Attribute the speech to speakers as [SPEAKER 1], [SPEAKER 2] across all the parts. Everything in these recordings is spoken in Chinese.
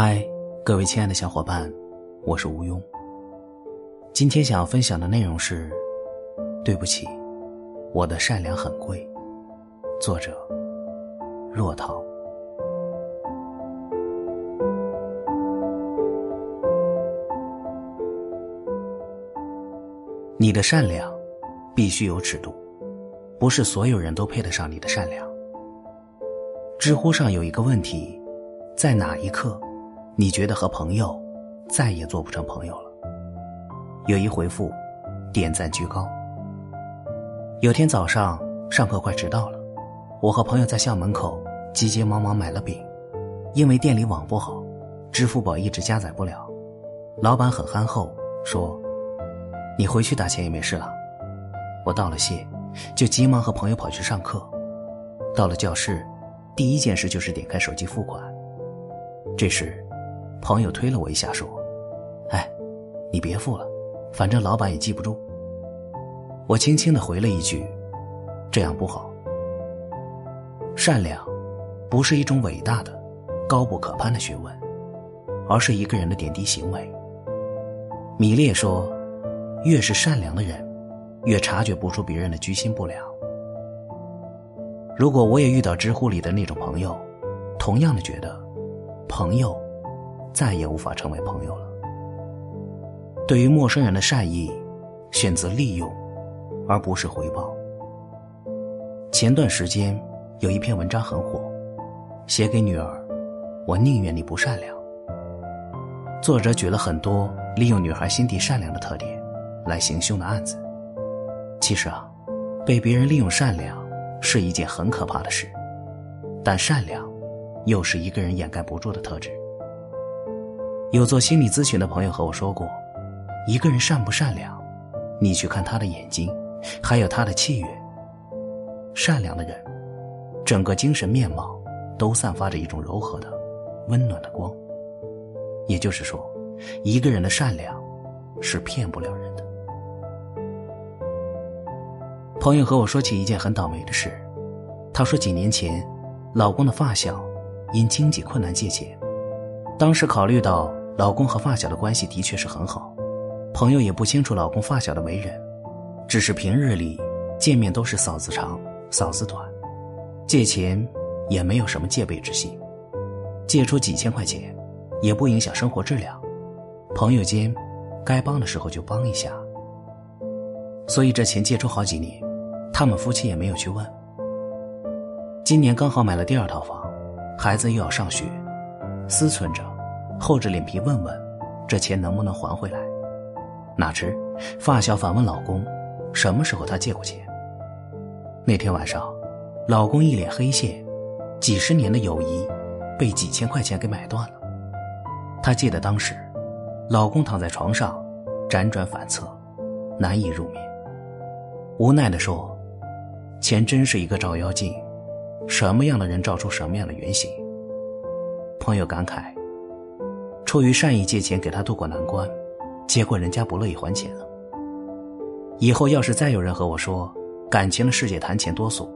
[SPEAKER 1] 嗨，各位亲爱的小伙伴，我是吴庸。今天想要分享的内容是：对不起，我的善良很贵。作者：若涛。你的善良必须有尺度，不是所有人都配得上你的善良。知乎上有一个问题，在哪一刻？你觉得和朋友再也做不成朋友了？有一回复，点赞居高。有天早上上课快迟到了，我和朋友在校门口急急忙忙买了饼，因为店里网不好，支付宝一直加载不了。老板很憨厚，说：“你回去打钱也没事了。”我道了谢，就急忙和朋友跑去上课。到了教室，第一件事就是点开手机付款。这时。朋友推了我一下，说：“哎，你别付了，反正老板也记不住。”我轻轻的回了一句：“这样不好。”善良，不是一种伟大的、高不可攀的学问，而是一个人的点滴行为。米列说：“越是善良的人，越察觉不出别人的居心不良。”如果我也遇到知乎里的那种朋友，同样的觉得，朋友。再也无法成为朋友了。对于陌生人的善意，选择利用，而不是回报。前段时间有一篇文章很火，写给女儿，我宁愿你不善良。作者举了很多利用女孩心地善良的特点来行凶的案子。其实啊，被别人利用善良是一件很可怕的事，但善良，又是一个人掩盖不住的特质。有做心理咨询的朋友和我说过，一个人善不善良，你去看他的眼睛，还有他的气悦。善良的人，整个精神面貌都散发着一种柔和的、温暖的光。也就是说，一个人的善良是骗不了人的。朋友和我说起一件很倒霉的事，他说几年前，老公的发小因经济困难借钱，当时考虑到。老公和发小的关系的确是很好，朋友也不清楚老公发小的为人，只是平日里见面都是嫂子长嫂子短，借钱也没有什么戒备之心，借出几千块钱也不影响生活质量，朋友间该帮的时候就帮一下，所以这钱借出好几年，他们夫妻也没有去问。今年刚好买了第二套房，孩子又要上学，思忖着。厚着脸皮问问，这钱能不能还回来？哪知发小反问老公，什么时候他借过钱？那天晚上，老公一脸黑线，几十年的友谊被几千块钱给买断了。他记得当时，老公躺在床上，辗转反侧，难以入眠，无奈的说：“钱真是一个照妖镜，什么样的人照出什么样的原形。”朋友感慨。出于善意借钱给他渡过难关，结果人家不乐意还钱了。以后要是再有人和我说感情的世界谈钱多俗，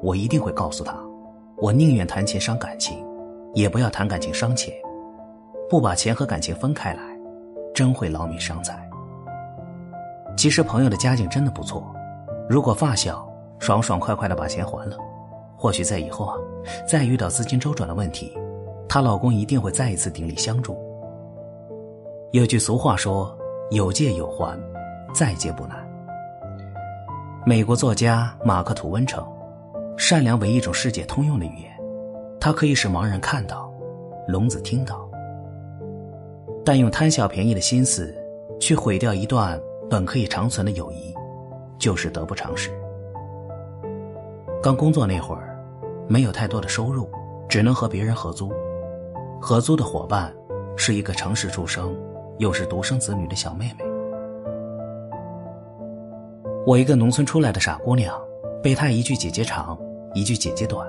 [SPEAKER 1] 我一定会告诉他：我宁愿谈钱伤感情，也不要谈感情伤钱。不把钱和感情分开来，真会劳民伤财。其实朋友的家境真的不错，如果发小爽爽快快的把钱还了，或许在以后啊，再遇到资金周转的问题，她老公一定会再一次鼎力相助。有句俗话说：“有借有还，再借不难。”美国作家马克·吐温称：“善良为一种世界通用的语言，它可以使盲人看到，聋子听到。但用贪小便宜的心思去毁掉一段本可以长存的友谊，就是得不偿失。”刚工作那会儿，没有太多的收入，只能和别人合租。合租的伙伴是一个城市出生。又是独生子女的小妹妹，我一个农村出来的傻姑娘，被她一句姐姐长，一句姐姐短，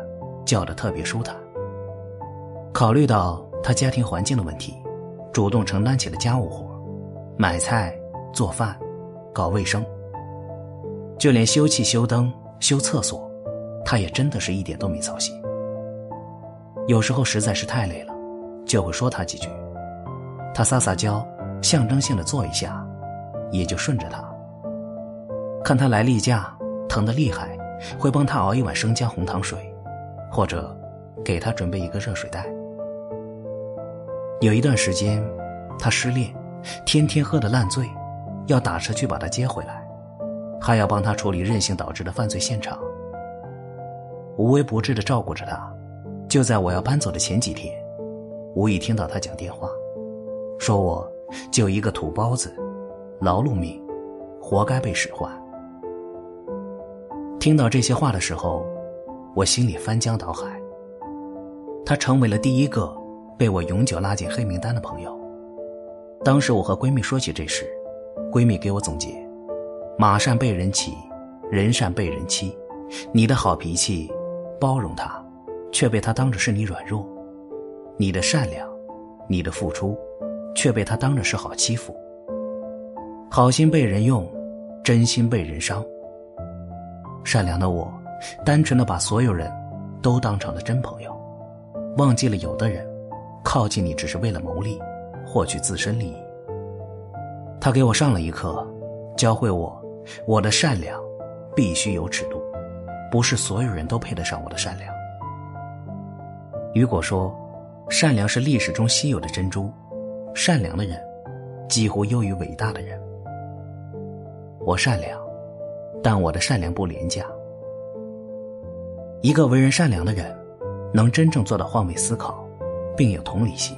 [SPEAKER 1] 叫得特别舒坦。考虑到她家庭环境的问题，主动承担起了家务活，买菜、做饭、搞卫生，就连修气、修灯、修厕所，她也真的是一点都没操心。有时候实在是太累了，就会说他几句。他撒撒娇，象征性的做一下，也就顺着他。看他来例假，疼得厉害，会帮他熬一碗生姜红糖水，或者给他准备一个热水袋。有一段时间，他失恋，天天喝得烂醉，要打车去把他接回来，还要帮他处理任性导致的犯罪现场，无微不至的照顾着他。就在我要搬走的前几天，无意听到他讲电话。说我就一个土包子，劳碌命，活该被使唤。听到这些话的时候，我心里翻江倒海。她成为了第一个被我永久拉进黑名单的朋友。当时我和闺蜜说起这事，闺蜜给我总结：马善被人骑，人善被人欺。你的好脾气，包容他，却被他当着是你软弱；你的善良，你的付出。却被他当着是好欺负，好心被人用，真心被人伤。善良的我，单纯的把所有人都当成了真朋友，忘记了有的人靠近你只是为了牟利，获取自身利益。他给我上了一课，教会我，我的善良必须有尺度，不是所有人都配得上我的善良。雨果说，善良是历史中稀有的珍珠。善良的人，几乎优于伟大的人。我善良，但我的善良不廉价。一个为人善良的人，能真正做到换位思考，并有同理心，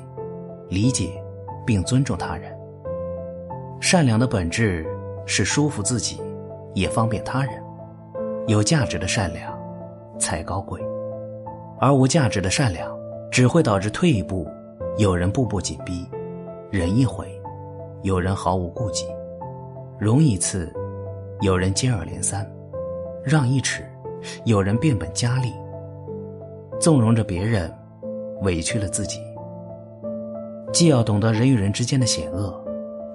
[SPEAKER 1] 理解并尊重他人。善良的本质是舒服自己，也方便他人。有价值的善良才高贵，而无价值的善良只会导致退一步，有人步步紧逼。忍一回，有人毫无顾忌；容一次，有人接二连三；让一尺，有人变本加厉。纵容着别人，委屈了自己。既要懂得人与人之间的险恶，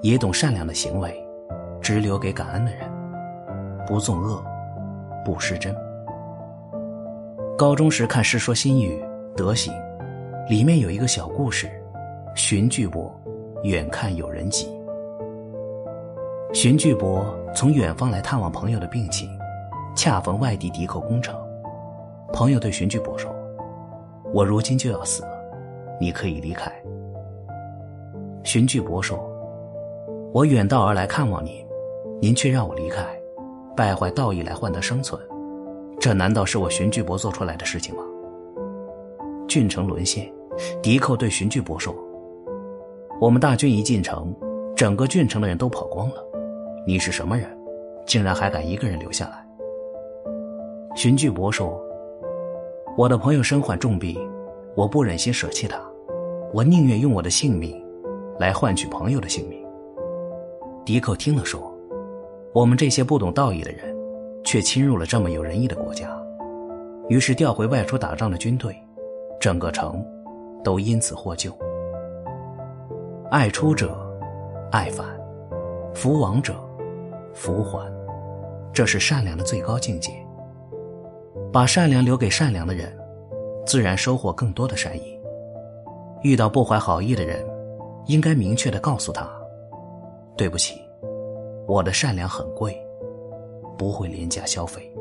[SPEAKER 1] 也懂善良的行为，只留给感恩的人，不纵恶，不失真。高中时看《世说新语·德行》，里面有一个小故事：荀巨伯。远看有人急。荀巨伯从远方来探望朋友的病情，恰逢外地敌寇攻城。朋友对荀巨伯说：“我如今就要死了，你可以离开。”荀巨伯说：“我远道而来看望您，您却让我离开，败坏道义来换得生存，这难道是我荀巨伯做出来的事情吗？”郡城沦陷，敌寇对荀巨伯说。我们大军一进城，整个郡城的人都跑光了。你是什么人，竟然还敢一个人留下来？荀巨伯说：“我的朋友身患重病，我不忍心舍弃他，我宁愿用我的性命，来换取朋友的性命。”狄克听了说：“我们这些不懂道义的人，却侵入了这么有仁义的国家。”于是调回外出打仗的军队，整个城都因此获救。爱出者，爱返；福往者，福还。这是善良的最高境界。把善良留给善良的人，自然收获更多的善意。遇到不怀好意的人，应该明确的告诉他：“对不起，我的善良很贵，不会廉价消费。”